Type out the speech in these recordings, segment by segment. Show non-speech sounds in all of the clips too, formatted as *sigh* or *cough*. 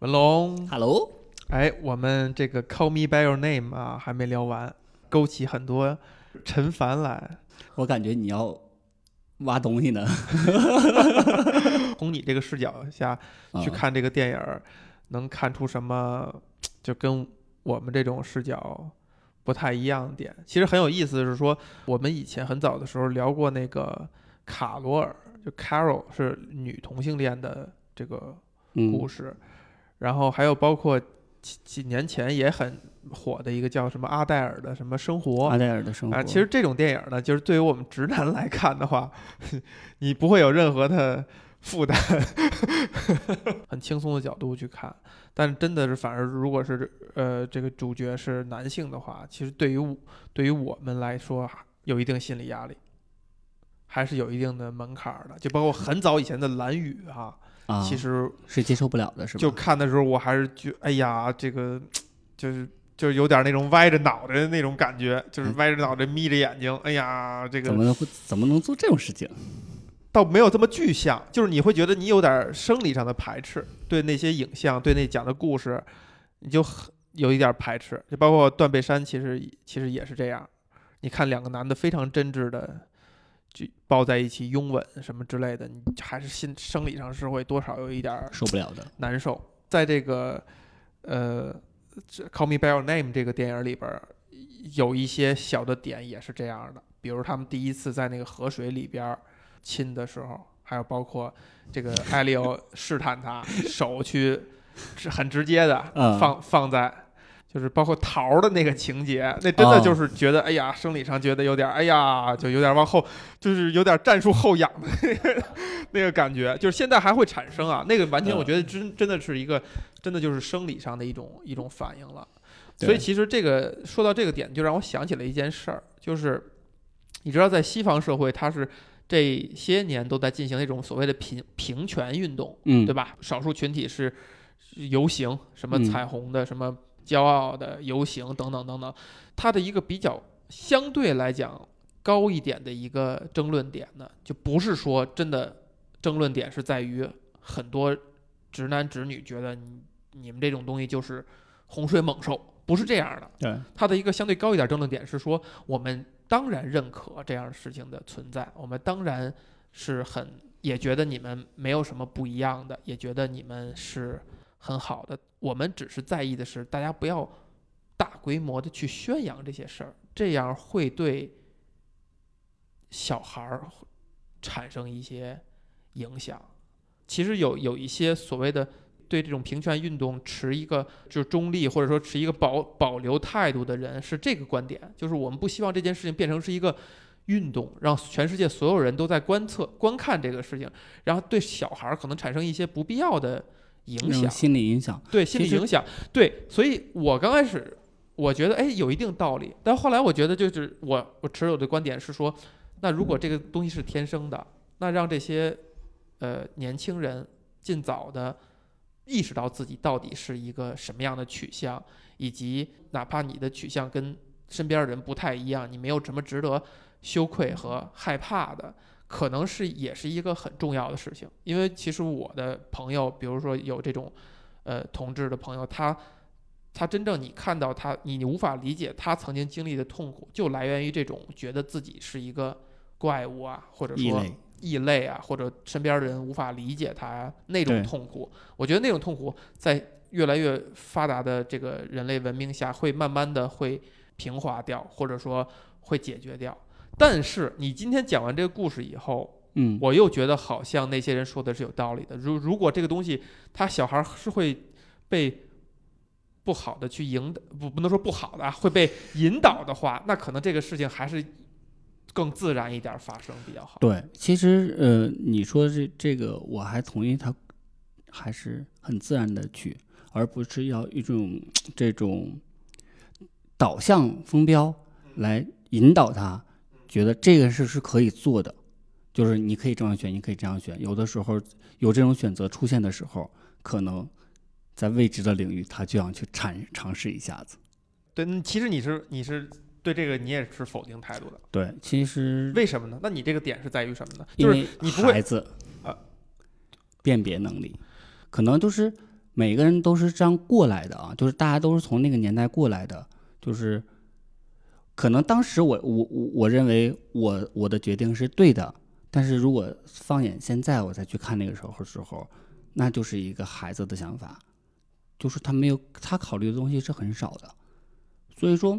文龙，Hello，哎，我们这个 Call Me by Your Name 啊，还没聊完，勾起很多陈凡来。我感觉你要挖东西呢。*laughs* *laughs* 从你这个视角下啊去看这个电影儿，能看出什么？就跟我们这种视角不太一样的点。其实很有意思的是说，我们以前很早的时候聊过那个卡罗尔，就 Carol 是女同性恋的这个故嗯，事，然后还有包括几几年前也很火的一个叫什么阿黛尔的什么生活阿黛尔的生活。啊，其实这种电影呢，就是对于我们直男来看的话，*laughs* 你不会有任何的负担，*laughs* 很轻松的角度去看。但真的是，反而如果是呃这个主角是男性的话，其实对于对于我们来说有一定心理压力，还是有一定的门槛儿的。就包括很早以前的《蓝雨》哈，啊，其实是接受不了的，是吧？就看的时候，我还是觉，哎呀，这个 *tsk* 就是就是有点那种歪着脑袋的那种感觉，就是歪着脑袋眯着眼睛，哎呀，这个怎么能怎么能做这种事情？倒没有这么具象，就是你会觉得你有点生理上的排斥，对那些影像，对那讲的故事，你就很有一点排斥。就包括断背山，其实其实也是这样。你看两个男的非常真挚的就抱在一起拥吻什么之类的，你还是心生理上是会多少有一点儿受不了的。难受。在这个呃这《Call Me by Your Name》这个电影里边儿，有一些小的点也是这样的，比如他们第一次在那个河水里边儿亲的时候，还有包括这个艾利欧 *laughs* 试探他手去是很直接的嗯放放在。就是包括桃儿的那个情节，那真的哦就是觉得，哎呀，生理上觉得有点儿，哎呀，就有点儿往后，就是有点儿战术后仰的那个那个感觉，就是现在还会产生啊。那个完全嗯我觉得真真的是一个，真的就是生理上的一种一种反应了。所以其实这个说到这个点，就让我想起了一件事儿，就是你知道，在西方社会，它是这些年都在进行那种所谓的平平权运动，嗯，对吧？少数群体是游行，什么嗯彩虹的，什么骄傲的游行等等等等，它的一个比较相对来讲高一点的一个争论点呢，就不是说真的争论点是在于很多直男直女觉得你你们这种东西就是洪水猛兽，不是这样的。对，它的一个相对高一点争论点是说，我们当然认可这样的事情的存在，我们当然是很也觉得你们没有什么不一样的，也觉得你们是很好的。我们只是在意的是，大家不要大规模的去宣扬这些事儿，这样会对小孩儿产生一些影响。其实有有一些所谓的对这种平权运动持一个就是中立或者说持一个保保留态度的人是这个观点，就是我们不希望这件事情变成是一个运动，让全世界所有人都在观测观看这个事情，然后对小孩儿可能产生一些不必要的影响，心理影响。对心理影响，对，所以我刚开始我觉得哎有一定道理，但后来我觉得就是我我持有的观点是说，那如果这个东西是天生的，那让这些呃年轻人尽早的意识到自己到底是一个什么样的取向，以及哪怕你的取向跟身边的人不太一样，你没有什么值得羞愧和害怕的。可能是也是一个很重要的事情，因为其实我的朋友，比如说有这种，呃，同志的朋友，他他真正你看到他，你你无法理解他曾经经历的痛苦，就来源于这种觉得自己是一个怪物啊，或者说异类，啊，或者身边的人无法理解他那种痛苦。我觉得那种痛苦在越来越发达的这个人类文明下，会慢慢的会平滑掉，或者说会解决掉。但是你今天讲完这个故事以后，嗯，我又觉得好像那些人说的是有道理的。如如果这个东西，他小孩是会被不好的去引导，不不能说不好的啊，会被引导的话，那可能这个事情还是更自然一点发生比较好。对，其实呃，你说这这个，我还同意他还是很自然的去，而不是要一种这种导向风标来引导他，觉得这个事是可以做的，就是你可以这样选，你可以这样选。有的时候有这种选择出现的时候，可能在未知的领域，他就想去尝尝试一下子。对，嗯其实你是你是对这个你也是否定态度的，对，其实为什么呢？那你这个点是在于什么呢？就是因为你不会孩子啊辨别能力，可能就是每个人都是这样过来的啊，就是大家都是从那个年代过来的，就是可能当时我我我我认为我我的决定是对的，但是如果放眼现在，我再去看那个时候时候，那就是一个孩子的想法，就是他没有他考虑的东西是很少的，所以说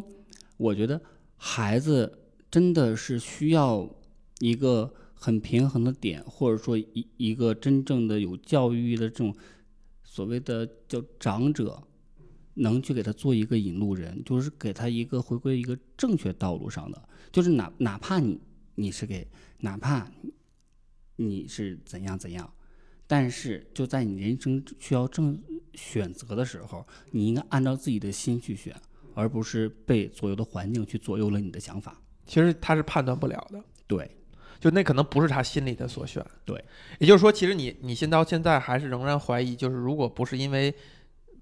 我觉得孩子真的是需要一个很平衡的点，或者说一一个真正的有教育的这种所谓的叫长者。能去给他做一个引路人，就是给他一个回归一个正确道路上的，就是哪哪怕你你是给，哪怕你是怎样怎样，但是就在你人生需要正选择的时候，你应该按照自己的心去选，而不是被左右的环境去左右了你的想法。其实他是判断不了的，对，就那可能不是他心里的所选。对，也就是说，其实你你现到现在还是仍然怀疑，就是如果不是因为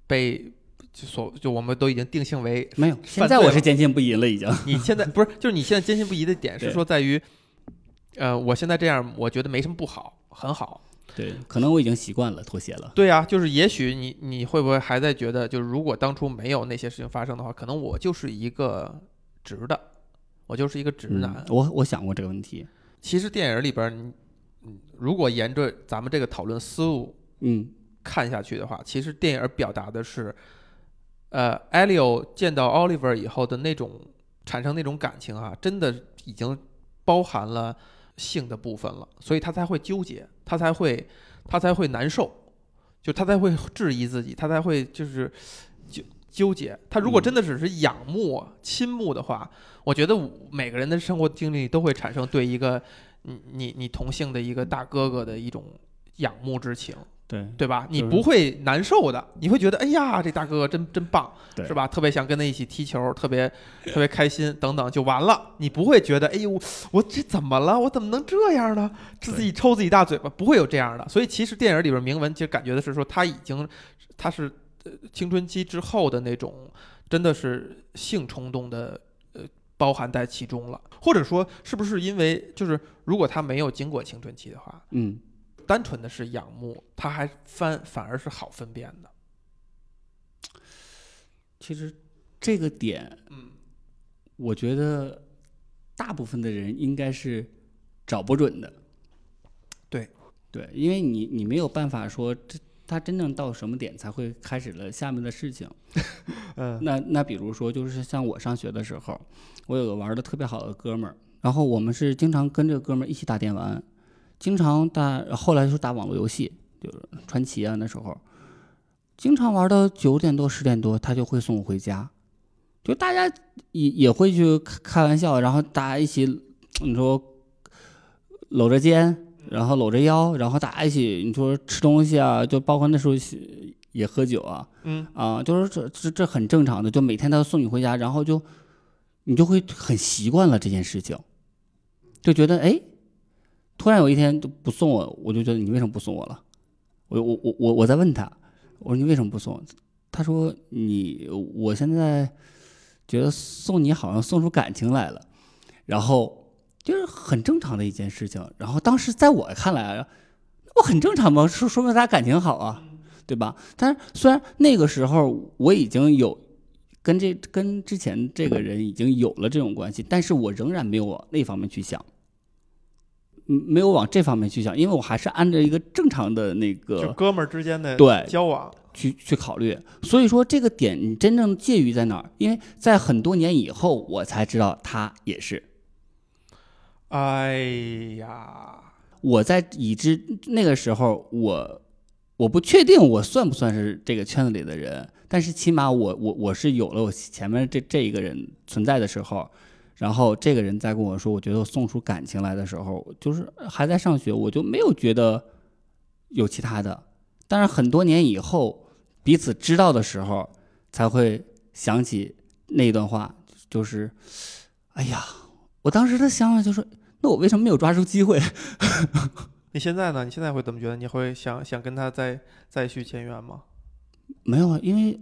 被就所就我们都已经定性为没有，现在我是坚信不疑了，已经。你现在不是，就是你现在坚信不疑的点是说在于，呃，我现在这样，我觉得没什么不好，很好。对，可能我已经习惯了妥协了。对啊、就是也许你你会不会还在觉得，就是如果当初没有那些事情发生的话，可能我就是一个直的，我就是一个直男。嗯，我我想过这个问题。其实电影里边，你嗯，如果沿着咱们这个讨论思路嗯看下去的话，其实电影表达的是，呃，艾利欧见到 Oliver 以后的那种产生那种感情啊，真的已经包含了性的部分了，所以他才会纠结，他才会他才会难受，就他才会质疑自己，他才会就是纠纠结。他如果嗯真的只是仰慕、倾慕的话，我觉得每个人的生活经历都会产生对一个你你你同性的一个大哥哥的一种仰慕之情。对对吧？你不会难受的，你会觉得哎呀，这大哥哥真真棒，是吧？特别想跟他一起踢球，特别特别开心，等等就完了。你不会觉得哎呦，我这怎么了？我怎么能这样呢？自己抽自己大嘴巴，不会有这样的。所以其实电影里边铭文其实感觉的是说他已经他是呃青春期之后的那种，真的是性冲动的呃包含在其中了，或者说是不是因为就是如果他没有经过青春期的话，嗯。单纯的是仰慕，他还翻反而是好分辨的。其实这个点，嗯，我觉得大部分的人应该是找不准的。对，对，因为你你没有办法说这他真正到什么点才会开始了下面的事情。*laughs* 嗯那那比如说，就是像我上学的时候，我有个玩的特别好的哥们儿，然后我们是经常跟这个哥们儿一起打电玩，经常打，后来就打网络游戏，就是传奇啊那时候，经常玩到九点多十点多，他就会送我回家，就大家也也会去开开玩笑，然后大家一起，你说搂着肩，然后搂着腰，然后大家一起你说吃东西啊，就包括那时候也喝酒啊，嗯。啊，就是这这这很正常的，就每天他送你回家，然后就你就会很习惯了这件事情，就觉得哎，突然有一天就不送我，我就觉得你为什么不送我了？我我我我我在问他，我说你为什么不送？他说你我现在觉得送你好像送出感情来了，然后就是很正常的一件事情。然后当时在我看来啊，我很正常嘛，说说明咱感情好啊。对吧？但是虽然那个时候我已经有跟这跟之前这个人已经有了这种关系，但是我仍然没有往那方面去想，没有往这方面去想，因为我还是按照一个正常的那就个哥们儿之间的对交往，去去考虑。所以说这个点你真正介于在哪儿？因为在很多年以后，我才知道他也是。哎呀，我在已知那个时候，我我不确定我算不算是这个圈子里的人，但是起码我我我是有了我前面这这一个人存在的时候，然后这个人在跟我说，我觉得我送出感情来的时候，就是还在上学，我就没有觉得有其他的。但是很多年以后，彼此知道的时候，才会想起那一段话，就是，哎呀，我当时的想法就是，那我为什么没有抓住机会？*laughs* 你现在呢？你现在会怎么觉得？你会想想跟他再再续前缘吗？没有啊，因为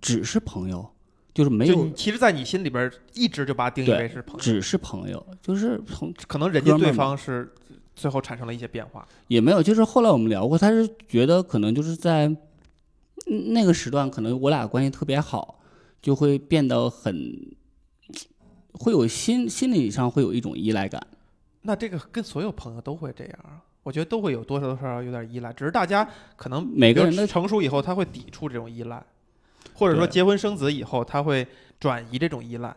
只是朋友，就是没有，其实，在你心里边一直就把他定义为是朋友，只是朋友，就是从可能人家对方是最后产生了一些变化。也没有，就是后来我们聊过，他是觉得可能就是在嗯那个时段可能我俩关系特别好，就会变得很，会有心心理上会有一种依赖感。那这个跟所有朋友都会这样啊，我觉得都会有多少多少少有点依赖，只是大家可能每个人的成熟以后，他会抵触这种依赖，或者说结婚生子以后，他会转移这种依赖，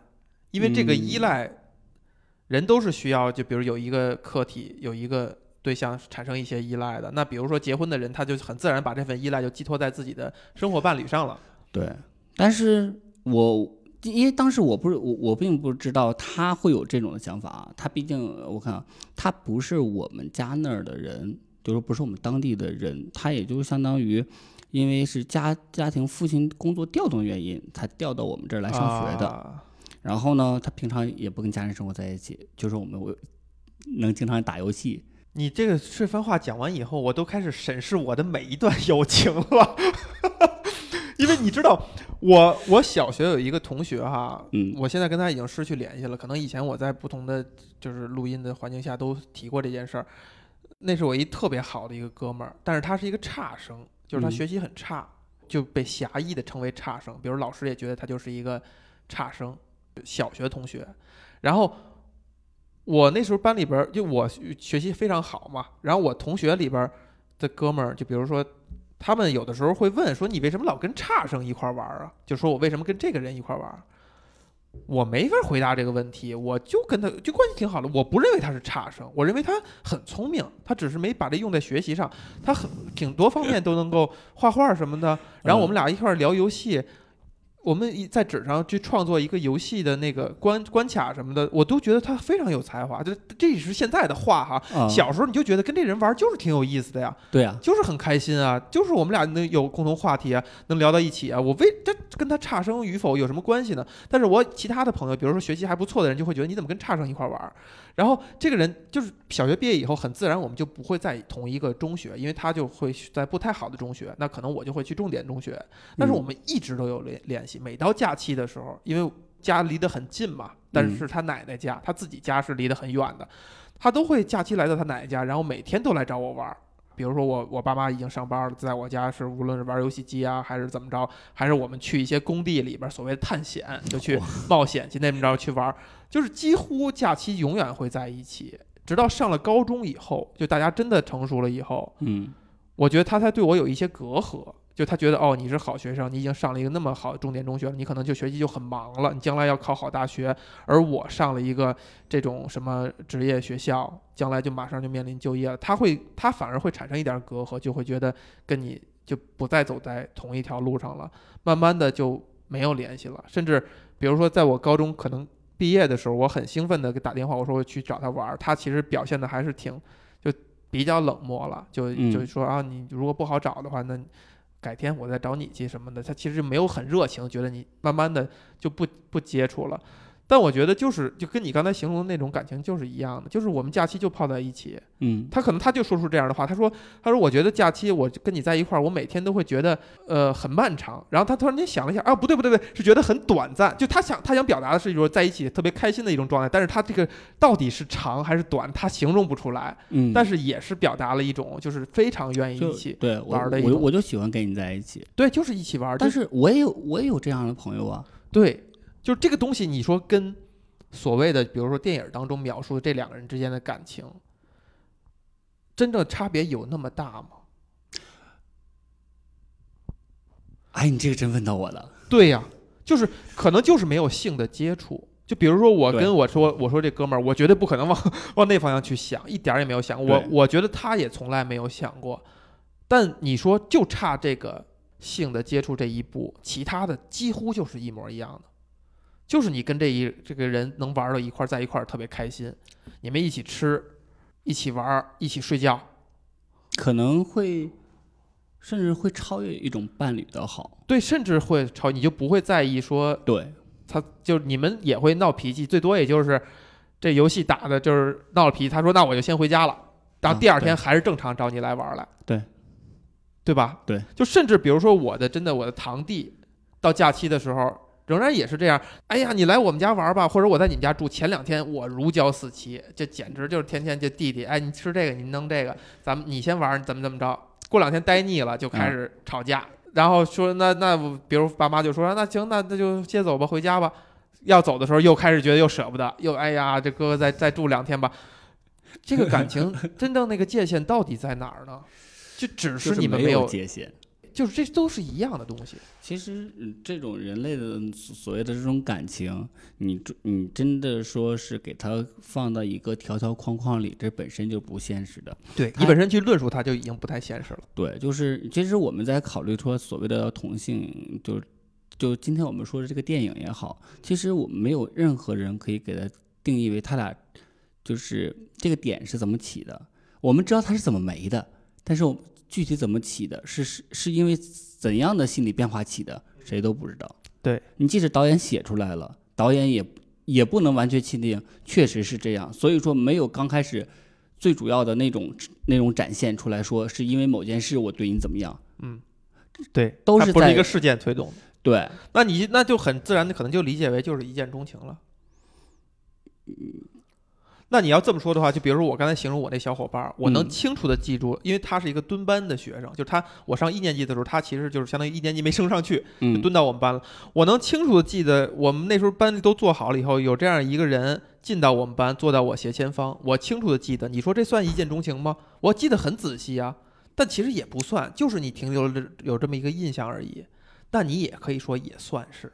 因为这个依嗯赖，人都是需要，就比如有一个客体，有一个对象产生一些依赖的。那比如说结婚的人，他就很自然把这份依赖就寄托在自己的生活伴侣上了。对，但是我因为当时我不是我我并不知道他会有这种的想法啊，他毕竟我看啊他不是我们家那儿的人，就是不是我们当地的人，他也就相当于。因为是家家庭父亲工作调动原因，才调到我们这儿来上学的。啊然后呢，他平常也不跟家人生活在一起，就是我们我能经常打游戏。你这个这番话讲完以后，我都开始审视我的每一段友情了，*laughs* 因为你知道，我我小学有一个同学哈，嗯我现在跟他已经失去联系了。可能以前我在不同的就是录音的环境下都提过这件事儿。那是我一特别好的一个哥们儿，但是他是一个差生，就是他嗯学习很差，就被狭义的称为差生。比如老师也觉得他就是一个差生，小学同学。然后我那时候班里边，就我学习非常好嘛，然后我同学里边的哥们儿，就比如说。他们有的时候会问说：“你为什么老跟差生一块玩啊？”就说我为什么跟这个人一块玩儿？我没法回答这个问题，我就跟他就关系挺好的。我不认为他是差生，我认为他很聪明，他只是没把这用在学习上。他很挺多方面都能够画画什么的。然后我们俩一块儿聊游戏，我们一在纸上去创作一个游戏的那个关关卡什么的，我都觉得他非常有才华。这这也是现在的话哈。啊，小时候你就觉得跟这人玩就是挺有意思的呀，对啊，就是很开心啊，就是我们俩能有共同话题啊，能聊到一起啊。我为这跟他差生与否有什么关系呢？但是我其他的朋友，比如说学习还不错的人，就会觉得你怎么跟差生一块玩儿？然后这个人就是小学毕业以后，很自然我们就不会在同一个中学，因为他就会在不太好的中学，那可能我就会去重点中学。但是我们一直都有联联系，每到假期的时候，因为家离得很近嘛，但是他奶奶家，他自己家是离得很远的，他都会假期来到他奶奶家，然后每天都来找我玩儿。比如说我我爸妈已经上班了，在我家是无论是玩游戏机啊，还是怎么着，还是我们去一些工地里边所谓的探险，就去冒险去那么着去玩儿，就是几乎假期永远会在一起，直到上了高中以后，就大家真的成熟了以后，嗯。我觉得他才对我有一些隔阂，就他觉得哦，你是好学生，你已经上了一个那么好的重点中学了，你可能就学习就很忙了，你将来要考好大学，而我上了一个这种什么职业学校，将来就马上就面临就业了，他会他反而会产生一点隔阂，就会觉得跟你就不再走在同一条路上了，慢慢的就没有联系了，甚至比如说在我高中可能毕业的时候，我很兴奋的给打电话，我说我去找他玩儿，他其实表现的还是挺就比较冷漠了，就嗯。就说啊，你如果不好找的话，那改天我再找你去什么的。他其实没有很热情，觉得你慢慢的就不不接触了。但我觉得就是就跟你刚才形容的那种感情就是一样的，就是我们假期就泡在一起。嗯他可能他就说出这样的话，他说他说我觉得假期我跟你在一块儿，我每天都会觉得呃很漫长。然后他突然间想了一下，啊不对不对不对，是觉得很短暂。就他想他想表达的是说在一起特别开心的一种状态，但是他这个到底是长还是短，他形容不出来。嗯，但是也是表达了一种就是非常愿意一起，对玩儿的一种我我就喜欢跟你在一起，对，就是一起玩儿。但是我也有我也有这样的朋友啊，对，就是这个东西，你说跟所谓的比如说电影当中描述的这两个人之间的感情，真正差别有那么大吗？哎，你这个真问到我了，对呀、就是可能就是没有性的接触。就比如说我跟我说，我说这哥们儿，我绝对不可能往往那方向去想，一点儿也没有想。我我觉得他也从来没有想过。但你说就差这个性的接触这一步，其他的几乎就是一模一样的，就是你跟这一这个人能玩到一块儿，在一块儿特别开心，你们一起吃，一起玩儿，一起睡觉，可能会甚至会超越一种伴侣的好，对，甚至会超，你就不会在意说对，他就你们也会闹脾气，最多也就是这游戏打的就是闹了脾气，他说那我就先回家了，然后啊第二天还是正常找你来玩来，对，对吧？对，就甚至比如说我的真的我的堂弟，到假期的时候仍然也是这样，哎呀，你来我们家玩吧，或者我在你们家住，前两天我如胶似漆，这简直就是天天就弟弟，哎，你吃这个，你弄这个，咱们你先玩，怎么怎么着，过两天待腻了就开始吵架。然后说那那比如爸妈就说那行那那就接走吧，回家吧。要走的时候又开始觉得又舍不得，又哎呀这哥哥再再住两天吧。这个感情真正那个界限到底在哪儿呢？就只是你们没有，界限。就是这都是一样的东西。其实，嗯这种人类的所所谓的这种感情，你真你真的说是给它放到一个条条框框里，这本身就不现实的。对你本身去论述它就已经不太现实了。对，就是其实我们在考虑说所谓的同性，就就今天我们说的这个电影也好，其实我们没有任何人可以给它定义为他俩就是这个点是怎么起的。我们知道他是怎么没的，但是我具体怎么起的，是是是因为怎样的心理变化起的，谁都不知道。对你即使导演写出来了，导演也也不能完全确定确实是这样，所以说没有刚开始最主要的那种那种展现出来说是因为某件事我对你怎么样，嗯对，都是不是一个事件推动的。对，那你那就很自然的可能就理解为就是一见钟情了。那你要这么说的话，就比如说我刚才形容我那小伙伴儿，我能嗯清楚的记住，因为他是一个蹲班的学生，就是他我上一年级的时候，他其实就是相当于一年级没升上去，就嗯，蹲到我们班了。我能清楚的记得，我们那时候班里都做好了以后，有这样一个人进到我们班，坐到我斜前方。我清楚的记得，你说这算一见钟情吗？我记得很仔细啊，但其实也不算，就是你停留了有这么一个印象而已。但你也可以说也算是，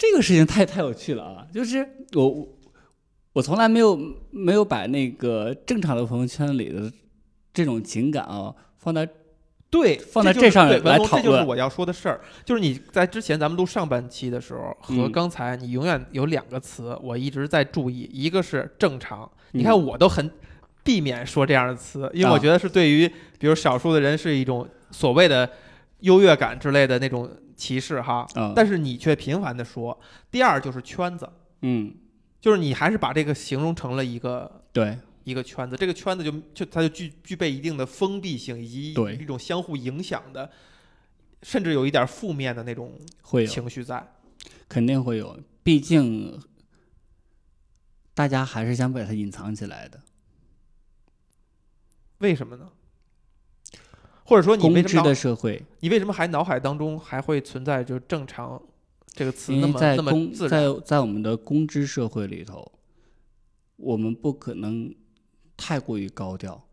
这个事情太太有趣了啊！就是我我我从来没有没有把那个正常的朋友圈里的这种情感啊放在对，放在这上对文龙来讨论这就是我要说的事儿。就是你在之前咱们录上半期的时候，和嗯刚才你永远有两个词，我一直在注意，一个是正常，你嗯看我都很避免说这样的词，因为我啊觉得是对于比如少数的人是一种所谓的优越感之类的那种歧视哈。啊，但是你却频繁的说。第二就是圈子，嗯，就是你还是把这个形容成了一个对一个圈子，这个圈子就就它就具具备一定的封闭性，以及一种相互影响的，甚至有一点负面的那种会有情绪在。肯定会有，毕竟大家还是想把它隐藏起来的。为什么呢？或者说你为什么的社会，你为什么还脑海当中还会存在就正常这个词那么那么自然？在在我们的公知社会里头，我们不可能太过于高调，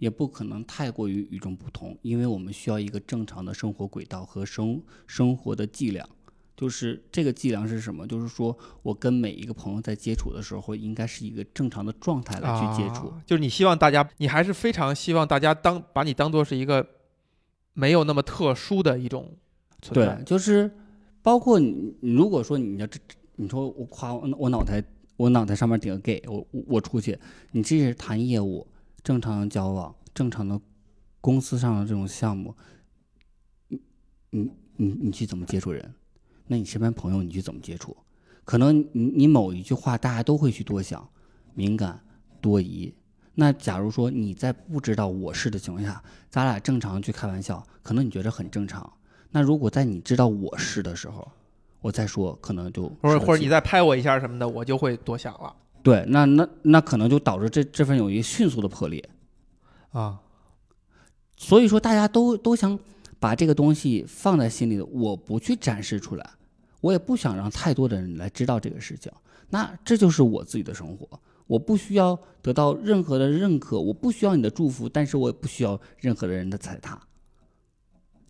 也不可能太过于与众不同，因为我们需要一个正常的生活轨道和生生活的伎俩。就是这个伎俩是什么？就是说我跟每一个朋友在接触的时候，应该是一个正常的状态来去接触。啊就是你希望大家，你还是非常希望大家当把你当做是一个没有那么特殊的一种存在。就是包括你，你如果说你要这，你说我夸我我脑袋我脑袋上面顶个 gay，我我我出去，你这是谈业务，正常的交往，正常的公司上的这种项目，你你你你去怎么接触人？那你身边朋友你去怎么接触？可能你你某一句话大家都会去多想，敏感多疑。那假如说你在不知道我是的情况下，咱俩正常去开玩笑，可能你觉得很正常。那如果在你知道我是的时候，我再说，可能就或者或者你再拍我一下什么的，我就会多想了对，那那那可能就导致这这份友谊迅速的破裂。啊。所以说，大家都都想把这个东西放在心里，我不去展示出来，我也不想让太多的人来知道这个事情。那这就是我自己的生活，我不需要得到任何的认可，我不需要你的祝福，但是我也不需要任何的人的踩踏。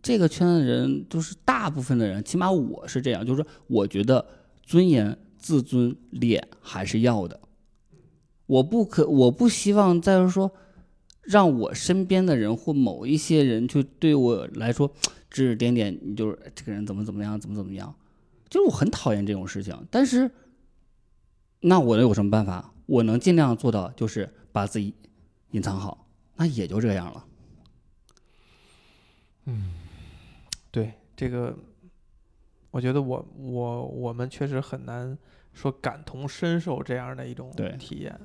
这个圈的人，就是大部分的人，起码我是这样，就是我觉得尊严、自尊、脸还是要的。我不可，我不希望再是说，让我身边的人或某一些人就对我来说指指点点，你就是这个人怎么怎么样，怎么怎么样，就是我很讨厌这种事情。但是，那我能有什么办法？我能尽量做到，就是把自己隐藏好，那也就这样了。嗯对这个，我觉得我我我们确实很难说感同身受这样的一种体验。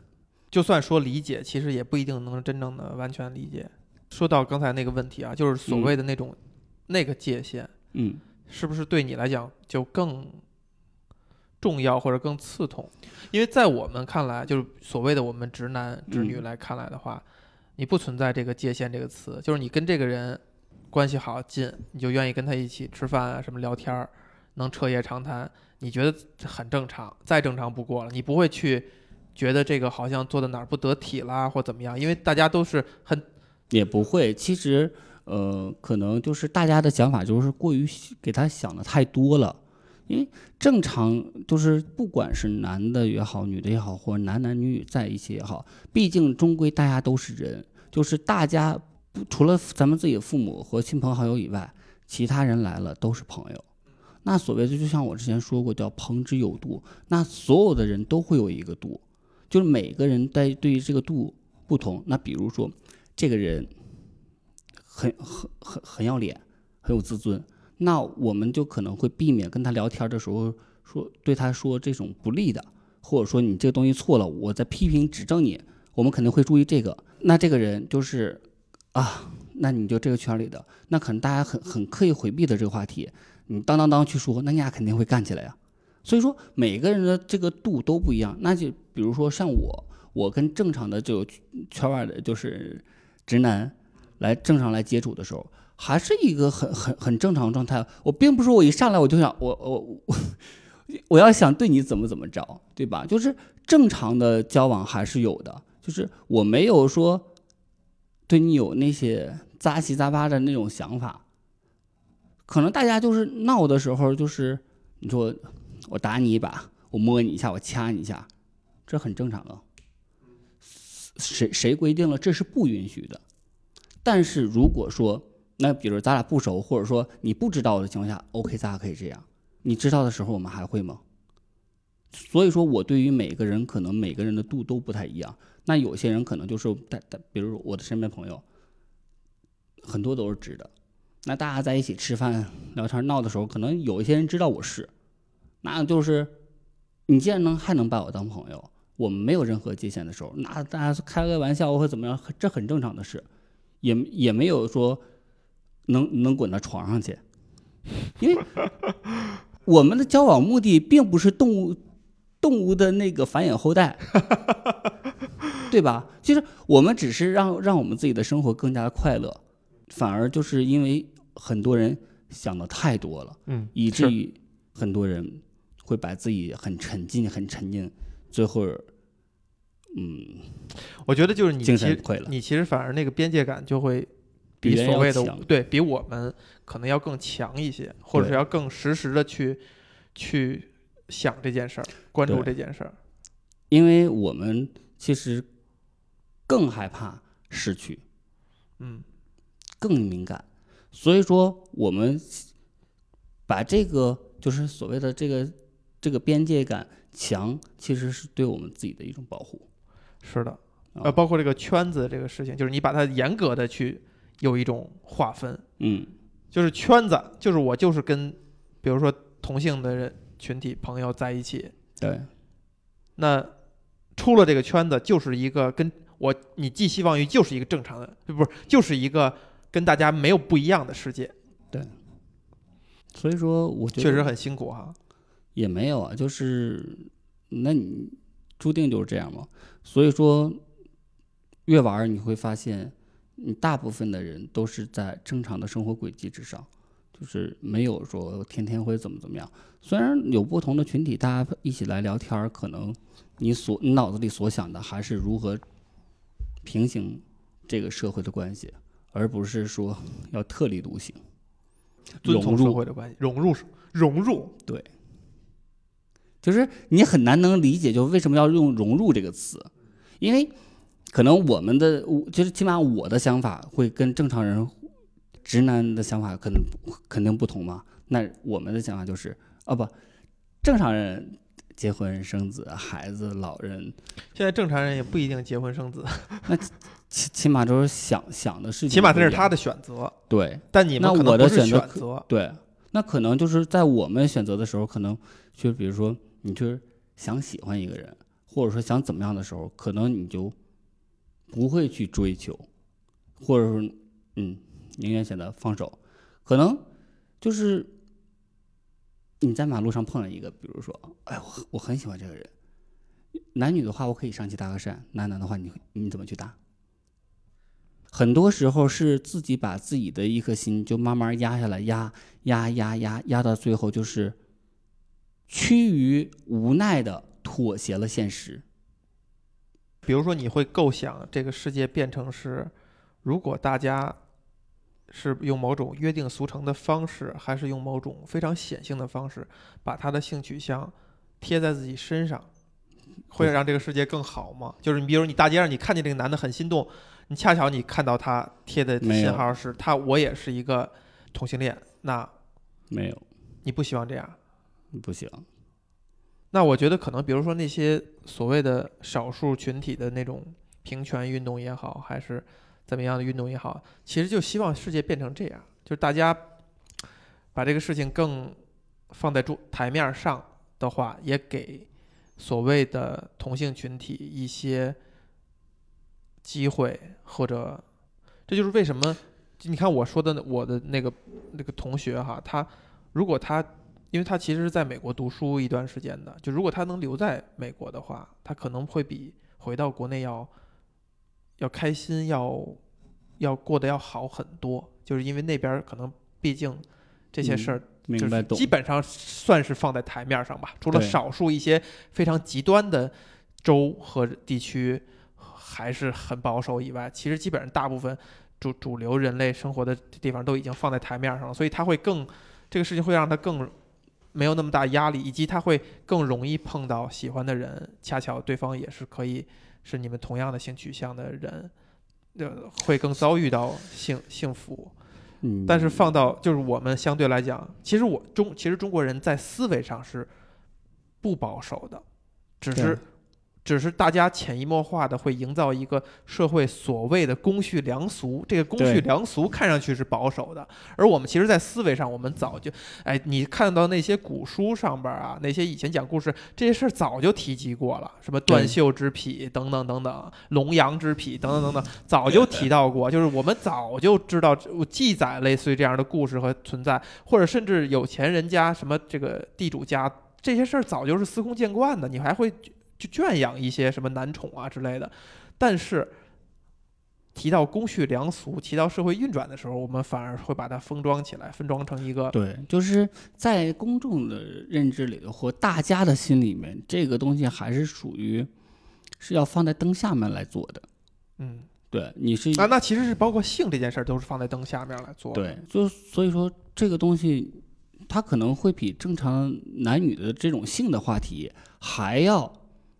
就算说理解，其实也不一定能真正的完全理解。说到刚才那个问题啊，就是所嗯谓的那种、那个界限，嗯，是不是对你来讲就更重要或者更刺痛？因为在我们看来，就是所谓的我们直男直女嗯来看来的话，你不存在这个界限这个词，就是你跟这个人关系好近，你就愿意跟他一起吃饭啊，什么聊天儿，能彻夜长谈，你觉得很正常，再正常不过了。你不会去觉得这个好像做的哪儿不得体啦，或怎么样，因为大家都是很也不会。其实，呃，可能就是大家的想法就是过于给他想的太多了。因为正常就是不管是男的也好，女的也好，或者男男女女在一起也好，毕竟终归大家都是人，就是大家不除了咱们自己的父母和亲朋好友以外，其他人来了都是朋友。那所谓的就像我之前说过，叫朋之有度，那所有的人都会有一个度，就是每个人在对于这个度不同。那比如说，这个人很很很很要脸，很有自尊。那我们就可能会避免跟他聊天的时候说对他说这种不利的，或者说你这个东西错了，我在批评指正你，我们肯定会注意这个。那这个人就是啊，那你就这个圈里的，那可能大家很很刻意回避的这个话题，你当当当去说，那你俩肯定会干起来呀。所以说每个人的这个度都不一样。那就比如说像我，我跟正常的就圈外的就是直男来正常来接触的时候。还是一个很很很正常状态。我并不是我一上来我就想我我我 *laughs* 我要想对你怎么怎么着，对吧？就是正常的交往还是有的，就是我没有说对你有那些杂七杂八的那种想法。可能大家就是闹的时候，就是你说我打你一把，我摸你一下，我掐你一下，这很正常的。谁谁规定了这是不允许的？但是如果说，那比如咱俩不熟，或者说你不知道的情况下，OK，咱俩可以这样。你知道的时候，我们还会吗？所以说我对于每个人，可能每个人的度都不太一样。那有些人可能就是，但但比如我的身边朋友，很多都是直的。那大家在一起吃饭、聊天、闹的时候，可能有一些人知道我是，那就是你既然能还能把我当朋友，我们没有任何界限的时候，那大家开个玩笑或怎么样，这很正常的事，也也没有说。能能滚到床上去，因为我们的交往目的并不是动物动物的那个繁衍后代，*laughs* 对吧？其实我们只是让让我们自己的生活更加的快乐，反而就是因为很多人想的太多了，嗯，以至于很多人会把自己很沉浸、很沉浸，最后，嗯，我觉得就是你精神溃了，你其实反而那个边界感就会。比所谓的对比我们可能要更强一些，或者是要更实时的去去想这件事儿，关注这件事儿。因为我们其实更害怕失去，嗯，更敏感，所以说我们把这个就是所谓的这个这个边界感强，其实是对我们自己的一种保护。是的，呃，包括这个圈子这个事情，就是你把它严格的去。有一种划分，嗯，就是圈子，就是我就是跟，比如说同性的人群体朋友在一起，对，那出了这个圈子，就是一个跟我你寄希望于就是一个正常的，不是就是一个跟大家没有不一样的世界，对，所以说我觉得确实很辛苦哈，也没有啊，就是那你注定就是这样嘛，所以说越玩你会发现。你大部分的人都是在正常的生活轨迹之上，就是没有说天天会怎么怎么样。虽然有不同的群体，大家一起来聊天，可能你所你脑子里所想的还是如何平行这个社会的关系，而不是说要特立独行，尊重社会的关系，融入融入。对，就是你很难能理解，就为什么要用“融入”这个词，因为。可能我们的，我就是起码我的想法会跟正常人、直男的想法可能肯定不同嘛。那我们的想法就是，哦不，正常人结婚生子、孩子、老人，现在正常人也不一定结婚生子。*laughs* 那起起码都是想想的事情，起码这是他的选择。对，但你们可能不是选择。对，那可能就是在我们选择的时候，可能就比如说你就是想喜欢一个人，或者说想怎么样的时候，可能你就。不会去追求，或者说，嗯，宁愿选择放手。可能就是你在马路上碰了一个，比如说，哎，我我很喜欢这个人。男女的话，我可以上去搭个讪；男男的话，你你怎么去搭？很多时候是自己把自己的一颗心就慢慢压下来，压压压压压到最后，就是趋于无奈的妥协了现实。比如说，你会构想这个世界变成是，如果大家是用某种约定俗成的方式，还是用某种非常显性的方式，把他的性取向贴在自己身上，会让这个世界更好吗？就是你，比如你大街上你看见这个男的很心动，你恰巧你看到他贴的信号是他，我也是一个同性恋，那没有，你不希望这样？不行。那我觉得可能，比如说那些所谓的少数群体的那种平权运动也好，还是怎么样的运动也好，其实就希望世界变成这样，就是大家把这个事情更放在桌台面上的话，也给所谓的同性群体一些机会，或者这就是为什么你看我说的我的那个那个同学哈，他如果他因为他其实是在美国读书一段时间的，就如果他能留在美国的话，他可能会比回到国内要要开心，要要过得要好很多。就是因为那边可能毕竟这些事儿就是基。本上算是放在台面上吧，除了少数一些非常极端的州和地区还是很保守以外，其实基本上大部分主主流人类生活的地方都已经放在台面上了，所以他会更这个事情会让他更没有那么大压力，以及他会更容易碰到喜欢的人，恰巧对方也是可以是你们同样的性取向的人，呃，会更遭遇到幸幸福。嗯，但是放到就是我们相对来讲，其实我中其实中国人在思维上是不保守的，只是对只是大家潜移默化的会营造一个社会所谓的公序良俗，这个公序良俗看上去是保守的，而我们其实，在思维上，我们早就，哎，你看到那些古书上边啊，那些以前讲故事这些事儿早就提及过了，什么断袖之癖等等等等，龙阳之癖等等等等，早就提到过，就是我们早就知道记载类似于这样的故事和存在，或者甚至有钱人家什么这个地主家这些事儿早就是司空见惯的，你还会去圈养一些什么男宠啊之类的。但是提到公序良俗，提到社会运转的时候，我们反而会把它封装起来，分装成一个对，就是在公众的认知里头或大家的心里面，这个东西还是属于是要放在灯下面来做的。嗯对，你是啊，那其实是包括性这件事儿都是放在灯下面来做的。对，就所以说这个东西，它可能会比正常男女的这种性的话题还要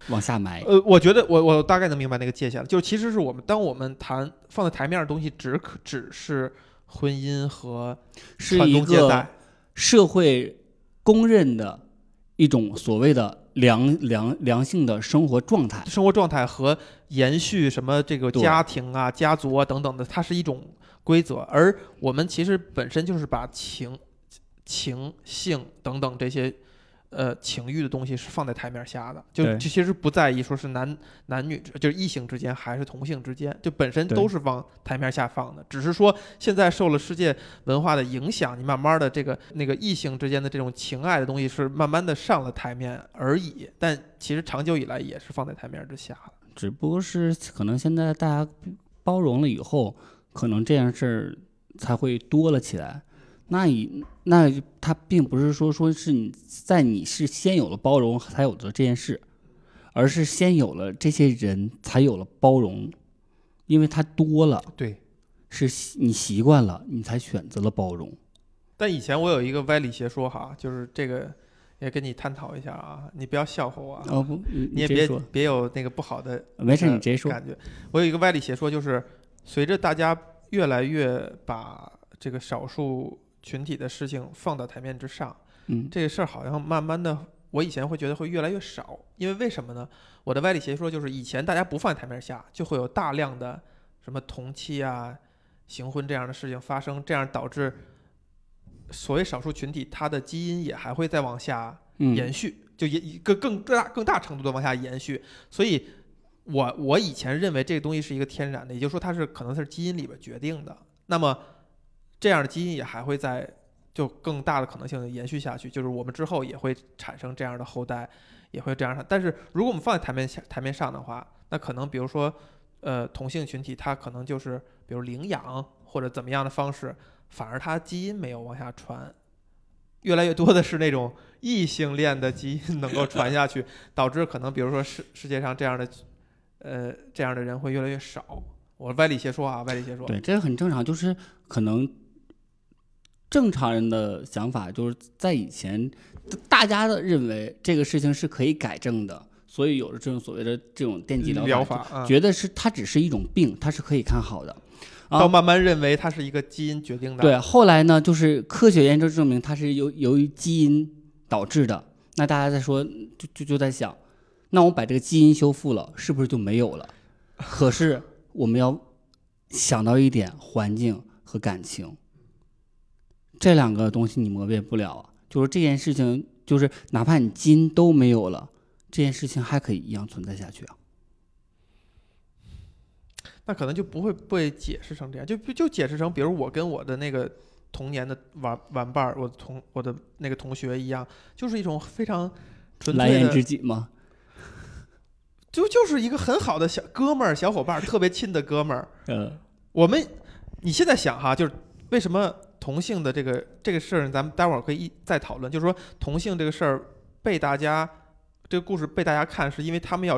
往下埋。呃，我觉得我我大概能明白那个界限了，就是其实是我们当我们谈放在台面的东西只可只是婚姻和传是一个社会公认的一种所谓的良良良性的生活状态。生活状态和延续什么这个家庭啊、家族啊等等的，它是一种规则。而我们其实本身就是把情、情、性等等这些呃情欲的东西是放在台面下的，就就其实不在意说是男男女，就是异性之间还是同性之间，就本身都是往台面下放的。只是说现在受了世界文化的影响，你慢慢的这个那个异性之间的这种情爱的东西是慢慢的上了台面而已，但其实长久以来也是放在台面之下的。只不过是可能现在大家包容了以后，可能这样事儿才会多了起来。那你那他并不是说说是你在你是先有了包容才有的这件事，而是先有了这些人才有了包容，因为他多了，对。是你习惯了，你才选择了包容。但以前我有一个歪理邪说哈，就是这个也跟你探讨一下啊，你不要笑话我啊，哦不，你你也别别有那个不好的没事，呃你直接说。感觉。我有一个歪理邪说，就是随着大家越来越把这个少数群体的事情放到台面之上，嗯，这个事儿好像慢慢的，我以前会觉得会越来越少，因为为什么呢？我的歪理邪说就是以前大家不放在台面下，就会有大量的什么同妻啊、行婚这样的事情发生，这样导致所谓少数群体它的基因也还会再往下嗯，延续，就也一个更大更大程度的往下延续。所以我我以前认为这个东西是一个天然的，也就是说它是可能是基因里边决定的。那么这样的基因也还会在就更大的可能性延续下去，就是我们之后也会产生这样的后代，也会这样的。但是如果我们放在台面下台面上的话，那可能比如说呃同性群体，他可能就是比如领养或者怎么样的方式，反而他基因没有往下传，越来越多的是那种异性恋的基因能够传下去，导致可能比如说世世界上这样的呃这样的人会越来越少。我歪理邪说啊，歪理邪说。对，这个很正常，就是可能正常人的想法就是在以前，大家的认为这个事情是可以改正的，所以有了这种所谓的这种电击疗法，啊，觉得是它只是一种病，它是可以看好的。到慢慢认为它是一个基因决定的。对，后来呢，就是科学研究证明它是由由于基因导致的。那大家在说，就就就在想，那我把这个基因修复了，是不是就没有了？*laughs* 可是。我们要想到一点，环境和感情这两个东西你磨灭不了啊。就是这件事情，就是哪怕你基因都没有了，这件事情还可以一样存在下去啊。那可能就不会被解释成这样，就就解释成，比如我跟我的那个童年的玩玩伴儿，我同我的那个同学一样，就是一种非常纯蓝颜知己吗？*laughs* 就就是一个很好的小哥们儿、小伙伴儿，特别亲的哥们儿。嗯，我们，你现在想哈，就是为什么同性的这个这个事儿，咱们待会儿可以一再讨论。就是说同性这个事儿被大家这个故事被大家看，是因为他们要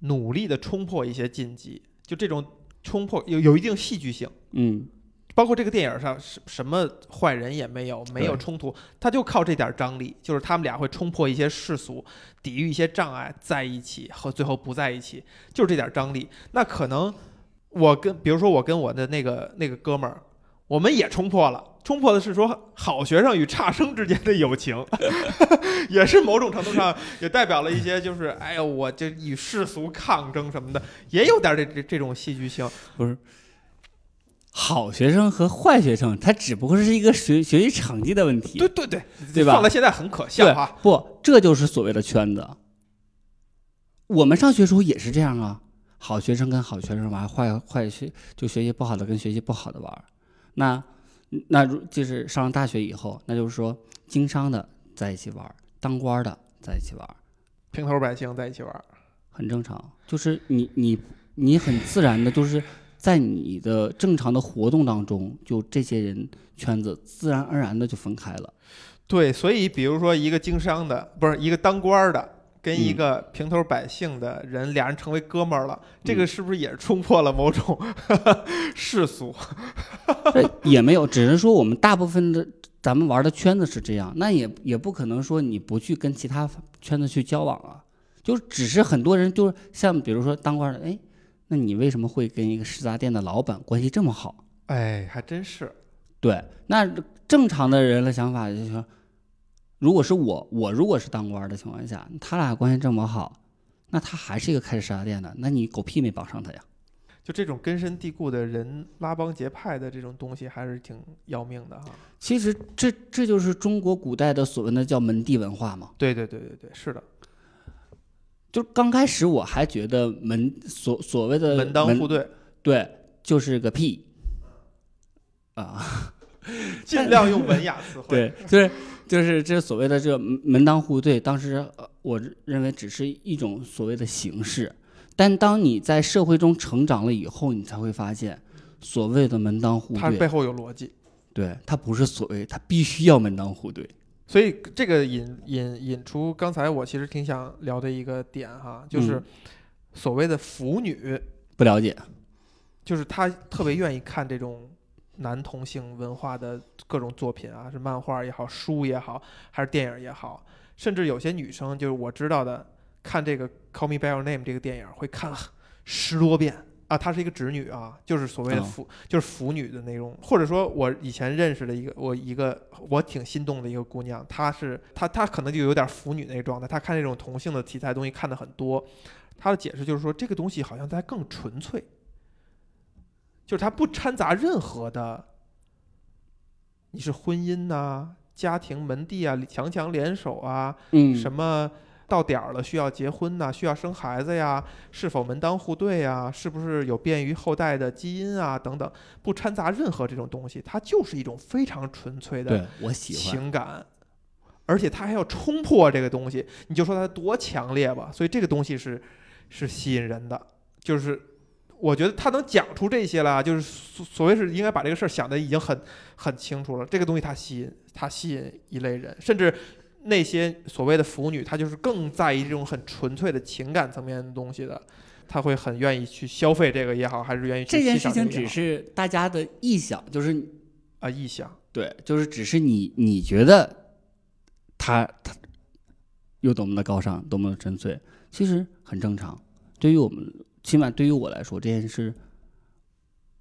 努力的冲破一些禁忌，就这种冲破有有一定戏剧性。嗯。包括这个电影上什什么坏人也没有，没有冲突，他就靠这点张力，就是他们俩会冲破一些世俗，抵御一些障碍，在一起和最后不在一起，就是这点张力。那可能我跟比如说我跟我的那个那个哥们儿，我们也冲破了，冲破的是说好学生与差生之间的友情，*laughs* 也是某种程度上也代表了一些就是 *laughs* 哎呦，我这与世俗抗争什么的，也有点这这这种戏剧性，不是。好学生和坏学生，他只不过是一个学学习成绩的问题。对对对，对吧？放在现在很可笑啊。不，这就是所谓的圈子。我们上学时候也是这样啊，好学生跟好学生玩，坏坏学就学习不好的跟学习不好的玩。那那如就是上了大学以后，那就是说经商的在一起玩，当官的在一起玩，平头百姓在一起玩，很正常。就是你你你很自然的，就是。在你的正常的活动当中，就这些人圈子自然而然的就分开了。对，所以比如说一个经商的，不是一个当官的，跟一个平头百姓的人，俩人成为哥们儿了，这个是不是也冲破了某种 *laughs* 世俗？也没有，只是说我们大部分的咱们玩的圈子是这样，那也也不可能说你不去跟其他圈子去交往啊。就只是很多人就是像比如说当官的，哎。那你为什么会跟一个食杂店的老板关系这么好？哎，还真是。对，那正常的人的想法就是说，如果是我，我如果是当官的情况下，他俩关系这么好，那他还是一个开食杂店的，那你狗屁没绑上他呀？就这种根深蒂固的人拉帮结派的这种东西，还是挺要命的哈。其实这这就是中国古代的所谓的叫门第文化嘛。对对对对对，是的。就刚开始我还觉得门所所谓的门当户对，对，就是个屁啊！*laughs* 尽量用文雅词汇。*laughs* 对，就是就是这所谓的这门当户对，当时我认为只是一种所谓的形式，但当你在社会中成长了以后，你才会发现，所谓的门当户对，它背后有逻辑。对，它不是所谓，它必须要门当户对。所以这个引引引出刚才我其实挺想聊的一个点哈，就是所谓的腐女不了解，就是她特别愿意看这种男同性文化的各种作品啊，是漫画也好，书也好，还是电影也好，甚至有些女生就是我知道的，看这个《Call Me by Your Name》这个电影会看十多遍。啊，她是一个直女啊，就是所谓的腐，就是腐女的那种，或者说，我以前认识的一个，我一个我挺心动的一个姑娘，她是她她可能就有点腐女那个状态，她看这种同性的题材东西看的很多，她的解释就是说，这个东西好像在更纯粹，就是它不掺杂任何的，你是婚姻呐、家庭门第啊、强强联手啊，嗯，什么。到点儿了，需要结婚呐，需要生孩子呀，是否门当户对呀？是不是有便于后代的基因啊？等等，不掺杂任何这种东西，它就是一种非常纯粹的情感，而且它还要冲破这个东西，你就说它多强烈吧。所以这个东西是是吸引人的，就是我觉得他能讲出这些了，就是所所谓是应该把这个事儿想的已经很很清楚了。这个东西它吸引，它吸引一类人，甚至那些所谓的腐女，她就是更在意这种很纯粹的情感层面的东西的，她会很愿意去消费这个也好，还是愿意去这件事情只是大家的臆想，就是啊臆想，对，就是只是你你觉得他他有多么的高尚，多么的纯粹，其实很正常。对于我们，起码对于我来说，这件事，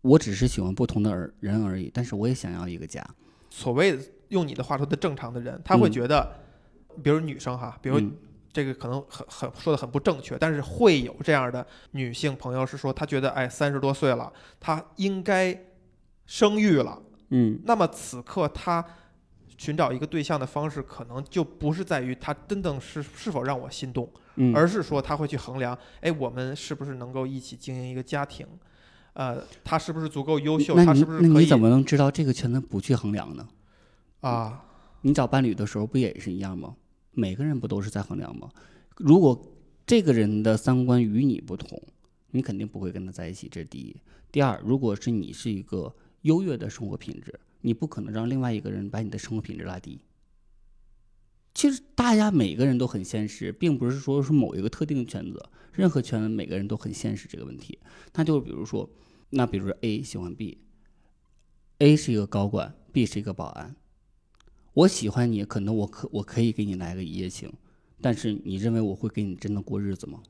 我只是喜欢不同的而人而已，但是我也想要一个家。所谓用你的话说的正常的人，他会嗯觉得，比如女生哈，比如嗯这个可能很很说的很不正确，但是会有这样的女性朋友是说，她觉得哎三十多岁了，她应该生育了。嗯那么此刻她寻找一个对象的方式，可能就不是在于他真正是是否让我心动，嗯，而是说他会去衡量，哎，我们是不是能够一起经营一个家庭？呃，他是不是足够优秀？她那你是不是可以那你怎么能知道这个圈子不去衡量呢？啊？你找伴侣的时候不也是一样吗？每个人不都是在衡量吗？如果这个人的三观与你不同，你肯定不会跟他在一起，这是第一。第二，如果是你是一个优越的生活品质，你不可能让另外一个人把你的生活品质拉低。其实大家每个人都很现实，并不是说是某一个特定的圈子，任何圈子每个人都很现实这个问题。那就比如说，那比如说 A 喜欢 B，A 是一个高管，B 是一个保安。我喜欢你，可能我可我可以给你来个一夜情，但是你认为我会跟你真的过日子吗？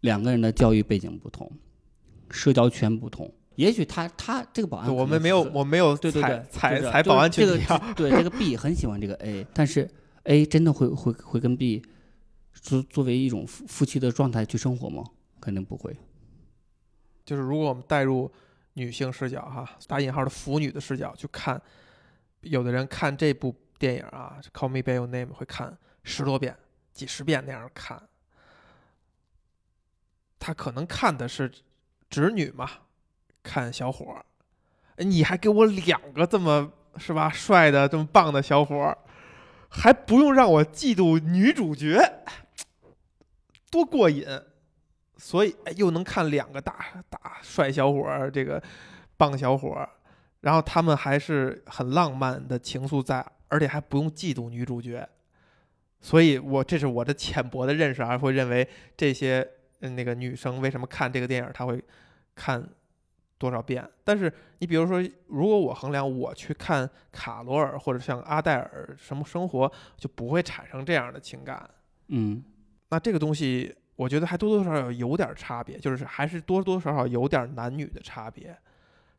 两个人的教育背景不同，社交圈不同，也许他他这个保安我们没有，我没有对对踩对，就是踩踩保安群就是这体啊。个对这个 *laughs* B 很喜欢这个 A，但是 A 真的会会会跟 B 作作为一种夫夫妻的状态去生活吗？肯定不会。就是如果我们带入女性视角哈，打引号的腐女的视角去看，有的人看这部电影啊，《Call Me by Your Name》会看十多遍、几十遍那样看，他可能看的是侄女嘛，看小伙儿，你还给我两个这么是吧帅的这么棒的小伙儿，还不用让我嫉妒女主角，多过瘾。所以，又能看两个大大帅小伙儿，这个棒小伙儿，然后他们还是很浪漫的情愫在，而且还不用嫉妒女主角。所以我这是我的浅薄的认识，啊会认为这些那个女生为什么看这个电影，她会看多少遍？但是你比如说，如果我衡量我去看卡罗尔或者像阿黛尔什么生活，就不会产生这样的情感。嗯那这个东西，我觉得还多多少少有点差别，就是还是多多少少有点男女的差别。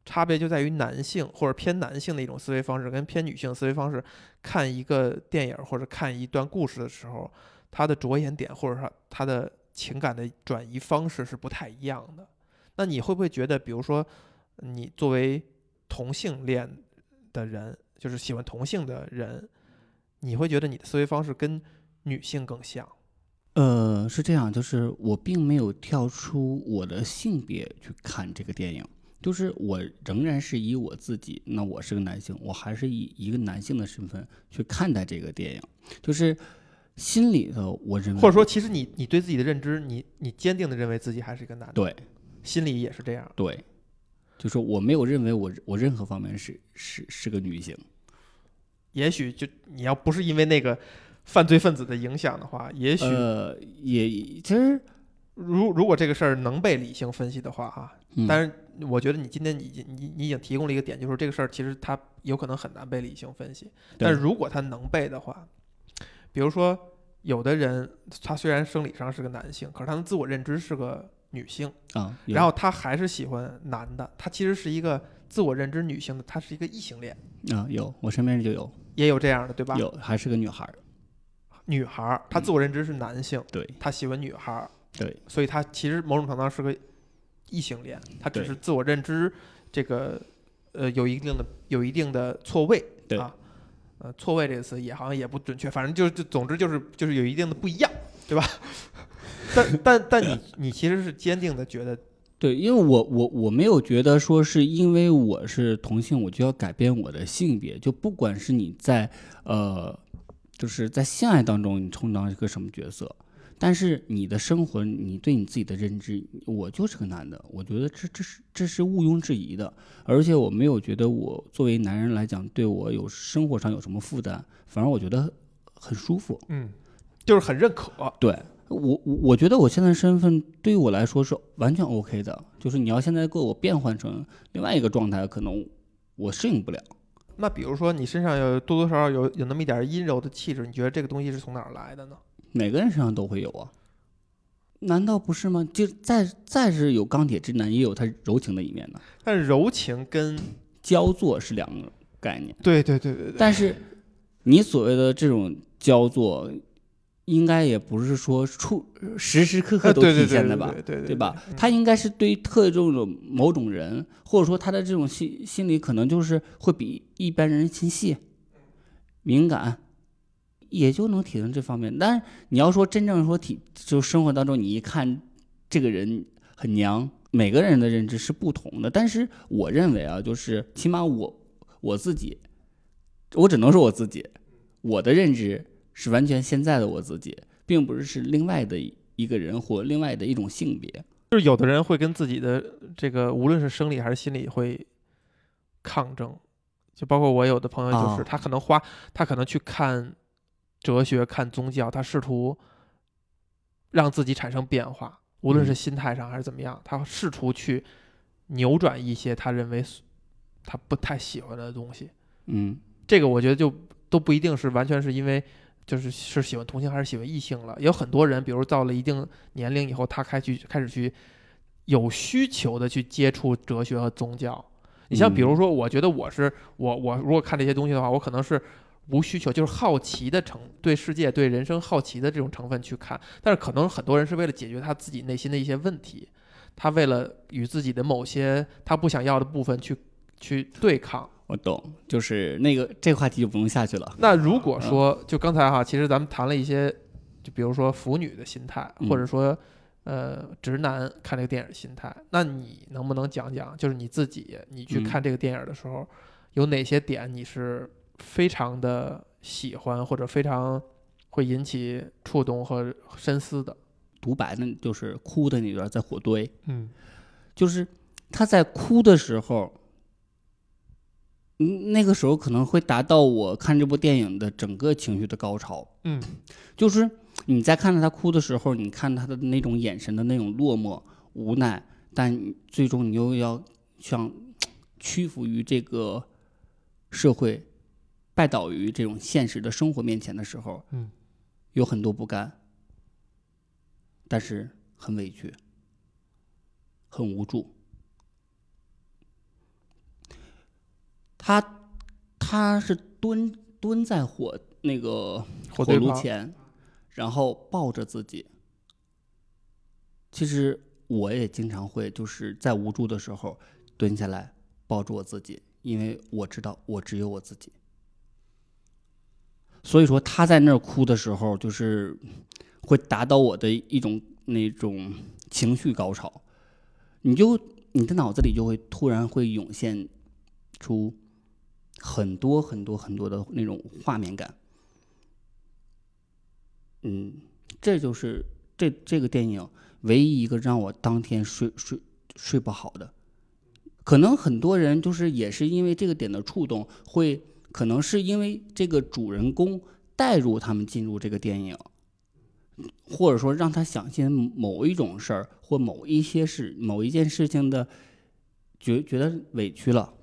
差别就在于男性或者偏男性的一种思维方式，跟偏女性思维方式看一个电影或者看一段故事的时候，他的着眼点或者说他的情感的转移方式是不太一样的。那你会不会觉得，比如说你作为同性恋的人，就是喜欢同性的人，你会觉得你的思维方式跟女性更像？呃，是这样，就是我并没有跳出我的性别去看这个电影，就是我仍然是以我自己，那我是个男性，我还是以一个男性的身份去看待这个电影，就是心里头我认为，或者说，其实你你对自己的认知，你你坚定的认为自己还是一个男的，对心里也是这样。对，就说我没有认为我我任何方面是是是个女性，也许就你要不是因为那个犯罪分子的影响的话，也许呃，也其实，如如果这个事儿能被理性分析的话哈，嗯、但是我觉得你今天已经你你已经提供了一个点，就是这个事儿其实它有可能很难被理性分析，但是如果它能被的话，比如说有的人他虽然生理上是个男性，可是他的自我认知是个女性。啊，然后他还是喜欢男的，他其实是一个自我认知女性的，他是一个异性恋，啊有，我身边就有。也有这样的，对吧？有，还是个女孩儿，女孩儿，她自我认知是男性，对。她喜欢女孩儿，对。所以她其实某种程度上是个异性恋，她只是自我认知这个呃有一定的有一定的错位，对。啊，呃错位这个词也好像也不准确，反正就就总之就是就是有一定的不一样，对吧？但但但你你其实是坚定的觉得对，因为我我我没有觉得说是因为我是同性，我就要改变我的性别。就不管是你在呃，就是在性爱当中你充当一个什么角色，但是你的生活，你对你自己的认知，我就是个男的，我觉得这这是这是毋庸置疑的，而且我没有觉得我作为男人来讲，对我有生活上有什么负担，反而我觉得很舒服。嗯，就是很认可。对我，我我觉得我现在身份对于我来说是完全 OK 的，就是你要现在给我变换成另外一个状态，可能我适应不了。那比如说你身上有多多少少有有那么一点阴柔的气质，你觉得这个东西是从哪儿来的呢？每个人身上都会有啊，难道不是吗？就再再是有钢铁直男，也有他柔情的一面呢。但是柔情跟焦作是两个概念，对对对对对，但是你所谓的这种焦作，应该也不是说处时时刻刻都体现的吧？对吧？嗯他应该是对特定的某种人，或者说他的这种心心理可能就是会比一般人心细、敏感，也就能体现这方面。但是你要说真正说体，就生活当中你一看这个人很娘，每个人的认知是不同的。但是我认为啊，就是起码我我自己，我只能说我自己，我的认知是完全现在的我自己，并不是是另外的一个人或另外的一种性别。就是有的人会跟自己的这个无论是生理还是心理会抗争，就包括我有的朋友就是哦他可能花他可能去看哲学、看宗教，他试图让自己产生变化，无论是嗯心态上还是怎么样，他试图去扭转一些他认为他不太喜欢的东西。嗯这个我觉得就都不一定是完全是因为就是是喜欢同性还是喜欢异性了。也有很多人，比如到了一定年龄以后，他开去开始去有需求的去接触哲学和宗教。你像比如说，我觉得我是我我如果看这些东西的话，我可能是无需求，就是好奇的成对世界、对人生好奇的这种成分去看。但是可能很多人是为了解决他自己内心的一些问题，他为了与自己的某些他不想要的部分去去对抗。我懂，就是那个这个话题就不用下去了。那如果说，就刚才哈，其实咱们谈了一些，就比如说腐女的心态，嗯或者说，呃，直男看这个电影的心态，那你能不能讲讲，就是你自己，你去嗯看这个电影的时候，有哪些点你是非常的喜欢，或者非常会引起触动和深思的？独白的就是哭的那段，在火堆，嗯就是他在哭的时候，嗯，那个时候可能会达到我看这部电影的整个情绪的高潮。嗯就是你在看到他哭的时候，你看他的那种眼神的那种落寞、无奈，但最终你又要想屈服于这个社会，拜倒于这种现实的生活面前的时候，嗯，有很多不甘，但是很委屈，很无助。他他是蹲蹲在火那个火炉前，然后抱着自己。其实我也经常会就是在无助的时候蹲下来抱住我自己，因为我知道我只有我自己。所以说他在那儿哭的时候，就是会达到我的一种那种情绪高潮，你就你的脑子里就会突然会涌现出很多很多很多的那种画面感。嗯，这就是这这个电影唯一一个让我当天睡睡睡不好的。可能很多人就是也是因为这个点的触动，会可能是因为这个主人公带入他们进入这个电影，或者说让他想象某一种事儿或某一些事、某一件事情的觉觉得委屈了。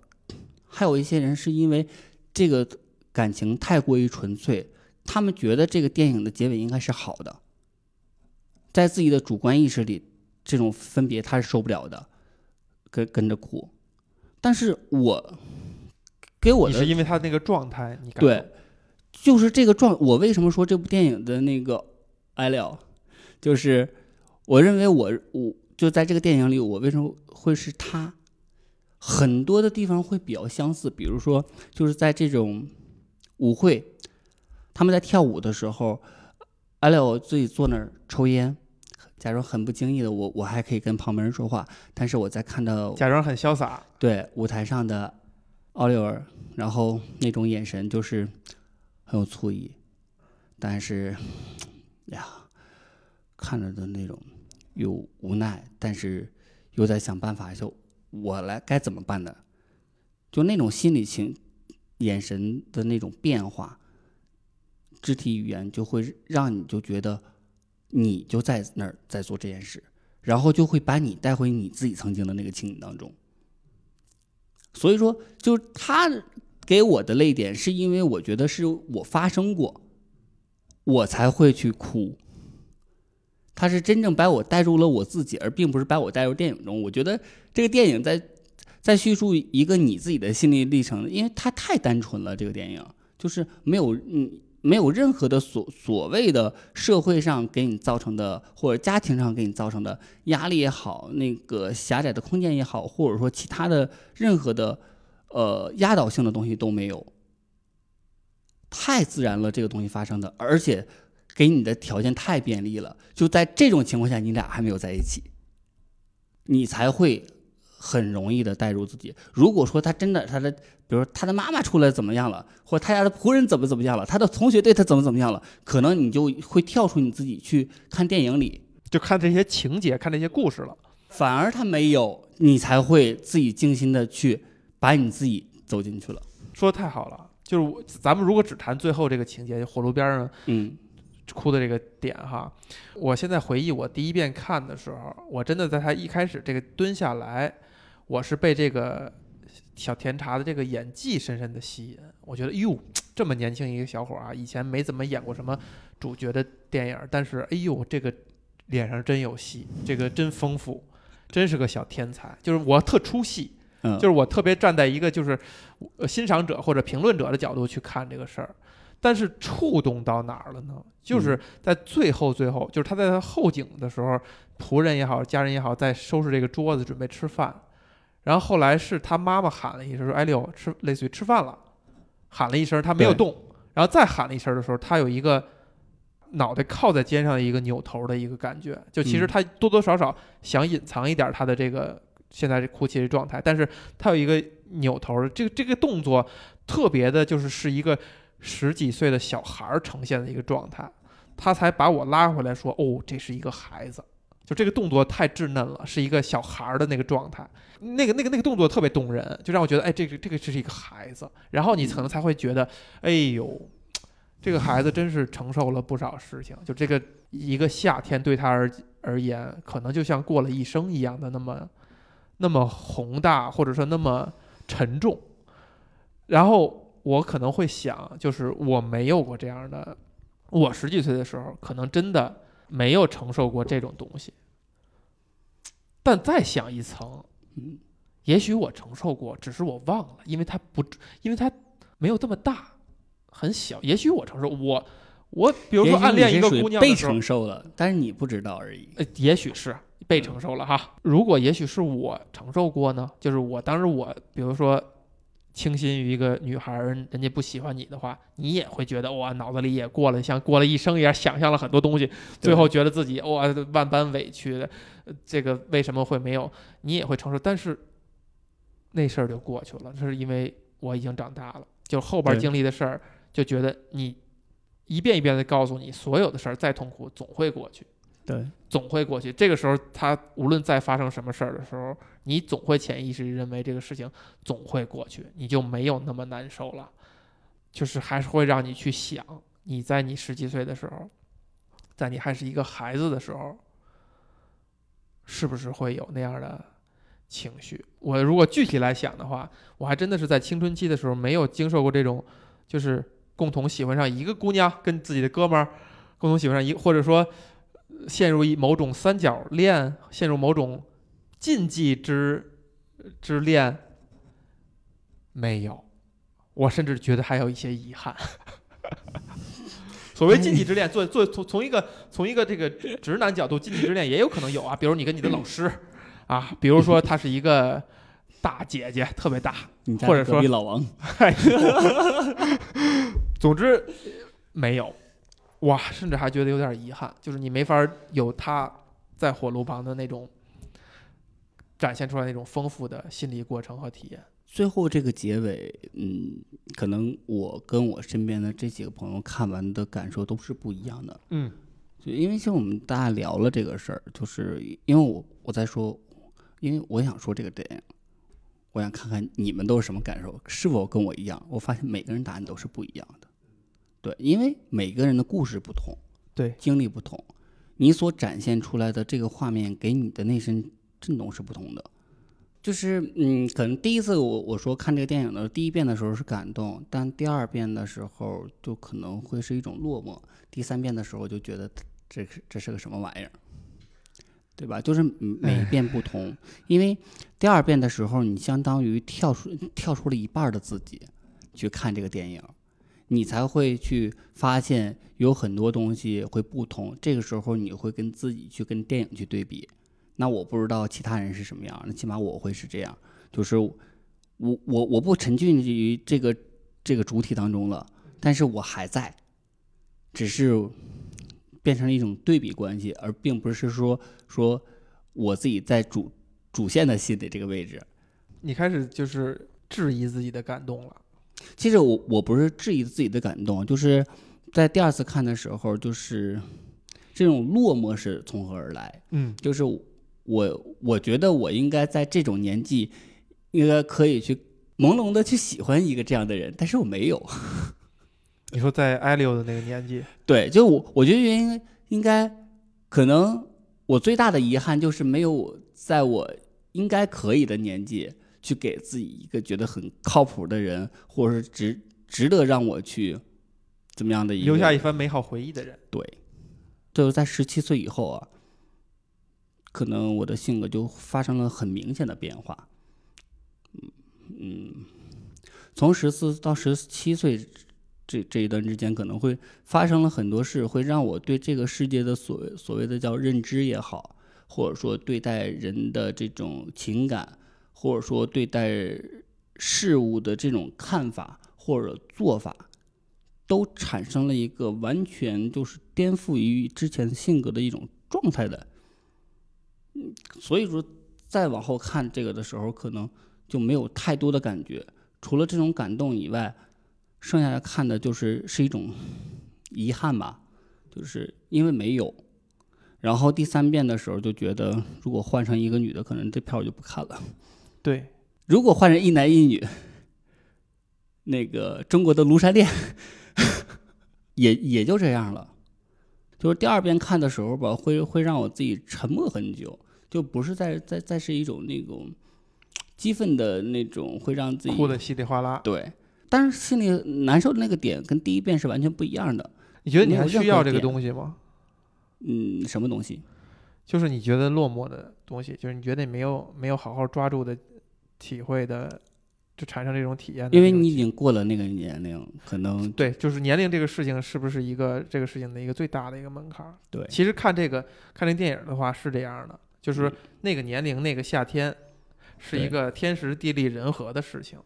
还有一些人是因为这个感情太过于纯粹，他们觉得这个电影的结尾应该是好的，在自己的主观意识里，这种分别他是受不了的，跟跟着哭。但是我给我的你是因为他那个状态，对，就是这个状，我为什么说这部电影的那个哀料，就是我认为我我就在这个电影里，我为什么会是他？很多的地方会比较相似，比如说就是在这种舞会，他们在跳舞的时候，艾廖自己坐那儿抽烟，假装很不经意的我我还可以跟旁边人说话，但是我在看到 *laughs* 假装很潇洒，对舞台上的奥利尔，然后那种眼神就是很有醋意，但是 *tsk* 呀，看着的那种又无奈，但是又在想办法，就我来该怎么办呢？就那种心理情、眼神的那种变化，肢体语言就会让你就觉得你就在那儿在做这件事，然后就会把你带回你自己曾经的那个情景当中。所以说，就是他给我的泪点，是因为我觉得是我发生过，我才会去哭。他是真正把我带入了我自己，而并不是把我带入电影中。我觉得这个电影在在叙述一个你自己的心理历程，因为它太单纯了。这个电影就是没有嗯没有任何的所所谓的社会上给你造成的，或者家庭上给你造成的压力也好，那个狭窄的空间也好，或者说其他的任何的呃压倒性的东西都没有。太自然了，这个东西发生的，而且。给你的条件太便利了，就在这种情况下，你俩还没有在一起，你才会很容易的带入自己。如果说他真的他的，比如他的妈妈出来怎么样了，或他家的仆人怎么怎么样了，他的同学对他怎么怎么样了，可能你就会跳出你自己去看电影里，就看这些情节，看这些故事了。反而他没有，你才会自己精心的去把你自己走进去了。说的太好了，就是咱们如果只谈最后这个情节，火炉边上，嗯。哭的这个点哈，我现在回忆我第一遍看的时候，我真的在他一开始这个蹲下来，我是被这个小甜茶的这个演技深深的吸引。我觉得哟，这么年轻一个小伙啊，以前没怎么演过什么主角的电影，但是哎呦，这个脸上真有戏，这个真丰富，真是个小天才。就是我特出戏，就是我特别站在一个就是欣赏者或者评论者的角度去看这个事儿。但是触动到哪儿了呢？就是在最后最后，就是他在他后景的时候，仆人也好，家人也好，在收拾这个桌子准备吃饭，然后后来是他妈妈喊了一声说：“哎六吃，类似于吃饭了。”喊了一声，他没有动，然后再喊了一声的时候，他有一个脑袋靠在肩上的一个扭头的一个感觉，就其实他多多少少想隐藏一点他的这个现在这哭泣的状态，但是他有一个扭头，这个这个动作特别的，就是是一个。十几岁的小孩儿呈现的一个状态，他才把我拉回来，说：“哦，这是一个孩子。”就这个动作太稚嫩了，是一个小孩儿的那个状态，那个那个那个动作特别动人，就让我觉得，哎，这个这个这是一个孩子。然后你可能才会觉得，哎呦，这个孩子真是承受了不少事情。就这个一个夏天对他而而言，可能就像过了一生一样的那么那么宏大，或者说那么沉重。然后。我可能会想，就是我没有过这样的，我十几岁的时候，可能真的没有承受过这种东西。但再想一层，嗯，也许我承受过，只是我忘了，因为它不，因为它没有这么大，很小。也许我承受，我我比如说暗恋一个姑娘被承受了，但是你不知道而已。呃，也许是被承受了哈。如果也许是我承受过呢？就是我当时我，比如说。倾心于一个女孩，人家不喜欢你的话，你也会觉得哇，脑子里也过了像过了一生一样，想象了很多东西，最后觉得自己哇万般委屈的，这个为什么会没有？你也会承受，但是那事儿就过去了，这是因为我已经长大了，就后边经历的事儿，就觉得你一遍一遍的告诉你，所有的事儿再痛苦总会过去。对，总会过去。这个时候，他无论再发生什么事儿的时候，你总会潜意识认为这个事情总会过去，你就没有那么难受了。就是还是会让你去想，你在你十几岁的时候，在你还是一个孩子的时候，是不是会有那样的情绪？我如果具体来想的话，我还真的是在青春期的时候没有经受过这种，就是共同喜欢上一个姑娘，跟自己的哥们儿共同喜欢上一，或者说。陷入一某种三角恋，陷入某种禁忌之之恋，没有，我甚至觉得还有一些遗憾。*laughs* 所谓禁忌之恋，做做从从一个从一个这个直男角度，禁忌之恋也有可能有啊，比如你跟你的老师啊，比如说她是一个大姐姐，特别大，*laughs* 或者说老王，*laughs* 总之没有。哇，甚至还觉得有点遗憾，就是你没法有他在火炉旁的那种展现出来那种丰富的心理过程和体验。最后这个结尾，嗯，可能我跟我身边的这几个朋友看完的感受都是不一样的。嗯，就因为其实我们大家聊了这个事儿，就是因为我我在说，因为我想说这个电影，我想看看你们都是什么感受，是否跟我一样？我发现每个人答案都是不一样的。对，因为每个人的故事不同，对，经历不同，你所展现出来的这个画面给你的内心震动是不同的。就是嗯，可能第一次我我说看这个电影的第一遍的时候是感动，但第二遍的时候就可能会是一种落寞，第三遍的时候就觉得这是这是个什么玩意儿，对吧？就是每一遍不同，因为第二遍的时候你相当于跳出跳出了一半的自己去看这个电影，你才会去发现有很多东西会不同，这个时候你会跟自己去跟电影去对比。那我不知道其他人是什么样，那起码我会是这样，就是我我我不沉浸于这个这个主体当中了，但是我还在，只是变成了一种对比关系，而并不是说说我自己在主主线的戏的这个位置。你开始就是质疑自己的感动了。其实我我不是质疑自己的感动，就是在第二次看的时候，就是这种落寞是从何而来？嗯，就是。我我觉得我应该在这种年纪，应该可以去朦胧的去喜欢一个这样的人，但是我没有。*laughs* 你说在艾利欧的那个年纪，对，就我我觉得原因应该可能我最大的遗憾就是没有在我应该可以的年纪去给自己一个觉得很靠谱的人，或者是值值得让我去怎么样的一个留下一番美好回忆的人。对，就是在十七岁以后啊。可能我的性格就发生了很明显的变化，嗯嗯，从十四到十七岁这这一段之间，可能会发生了很多事，会让我对这个世界的所谓所谓的叫认知也好，或者说对待人的这种情感，或者说对待事物的这种看法或者做法，都产生了一个完全就是颠覆于之前性格的一种状态的。嗯所以说，再往后看这个的时候，可能就没有太多的感觉，除了这种感动以外，剩下的看的就是是一种遗憾吧，就是因为没有。然后第三遍的时候就觉得，如果换成一个女的，可能这片我就不看了。对，如果换成一男一女，那个中国的庐山恋，也也就这样了。就是第二遍看的时候吧，会会让我自己沉默很久，就不是在在在是一种那种激愤的那种，会让自己哭的稀里哗啦。对，但是心里难受的那个点跟第一遍是完全不一样的。你觉得你还需要这个东西吗？嗯，什么东西？就是你觉得落寞的东西，就是你觉得你没有没有好好抓住的体会的。就产生这种体验，因为你已经过了那个年龄，可能对，就是年龄这个事情是不是一个这个事情的一个最大的一个门槛？对，其实看这个看这电影的话是这样的，就是那个年龄那个夏天是一个天时地利人和的事情。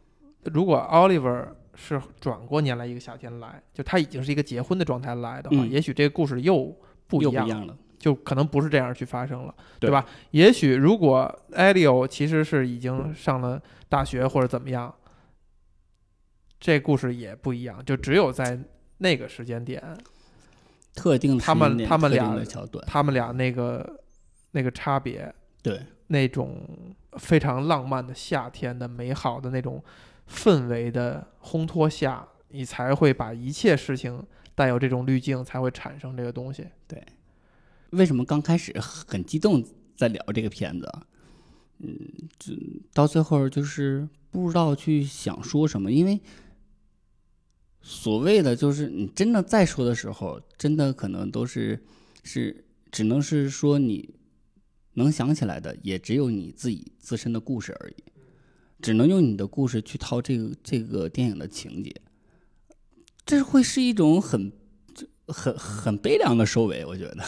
如果 Oliver 是转过年来一个夏天来，就他已经是一个结婚的状态来的话，也许这个故事又不一样了，就可能不是这样去发生了，对吧？也许如果 Elio 其实是已经上了。大学或者怎么样，这故事也不一样，就只有在那个时间点，特定他们他们俩他们俩那个那个差别，对那种非常浪漫的夏天的美好的那种氛围的烘托下，你才会把一切事情带有这种滤镜，才会产生这个东西。对，为什么刚开始很激动在聊这个片子？嗯，就到最后就是不知道去想说什么，因为所谓的就是你真的在说的时候，真的可能都是是只能是说你能想起来的，也只有你自己自身的故事而已，只能用你的故事去套这个这个电影的情节，这会是一种很很很悲凉的收尾，我觉得。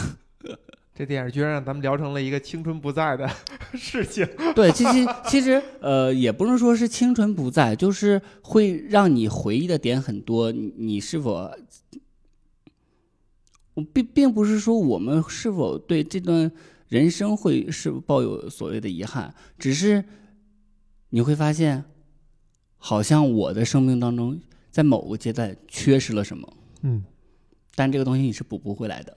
这电影居然让咱们聊成了一个青春不在的 *laughs* 事情。对，其实其实呃，也不能说是青春不在，就是会让你回忆的点很多。你是否，我并并不是说我们是否对这段人生会是抱有所谓的遗憾，只是你会发现，好像我的生命当中在某个阶段缺失了什么。嗯，但这个东西你是补不回来的。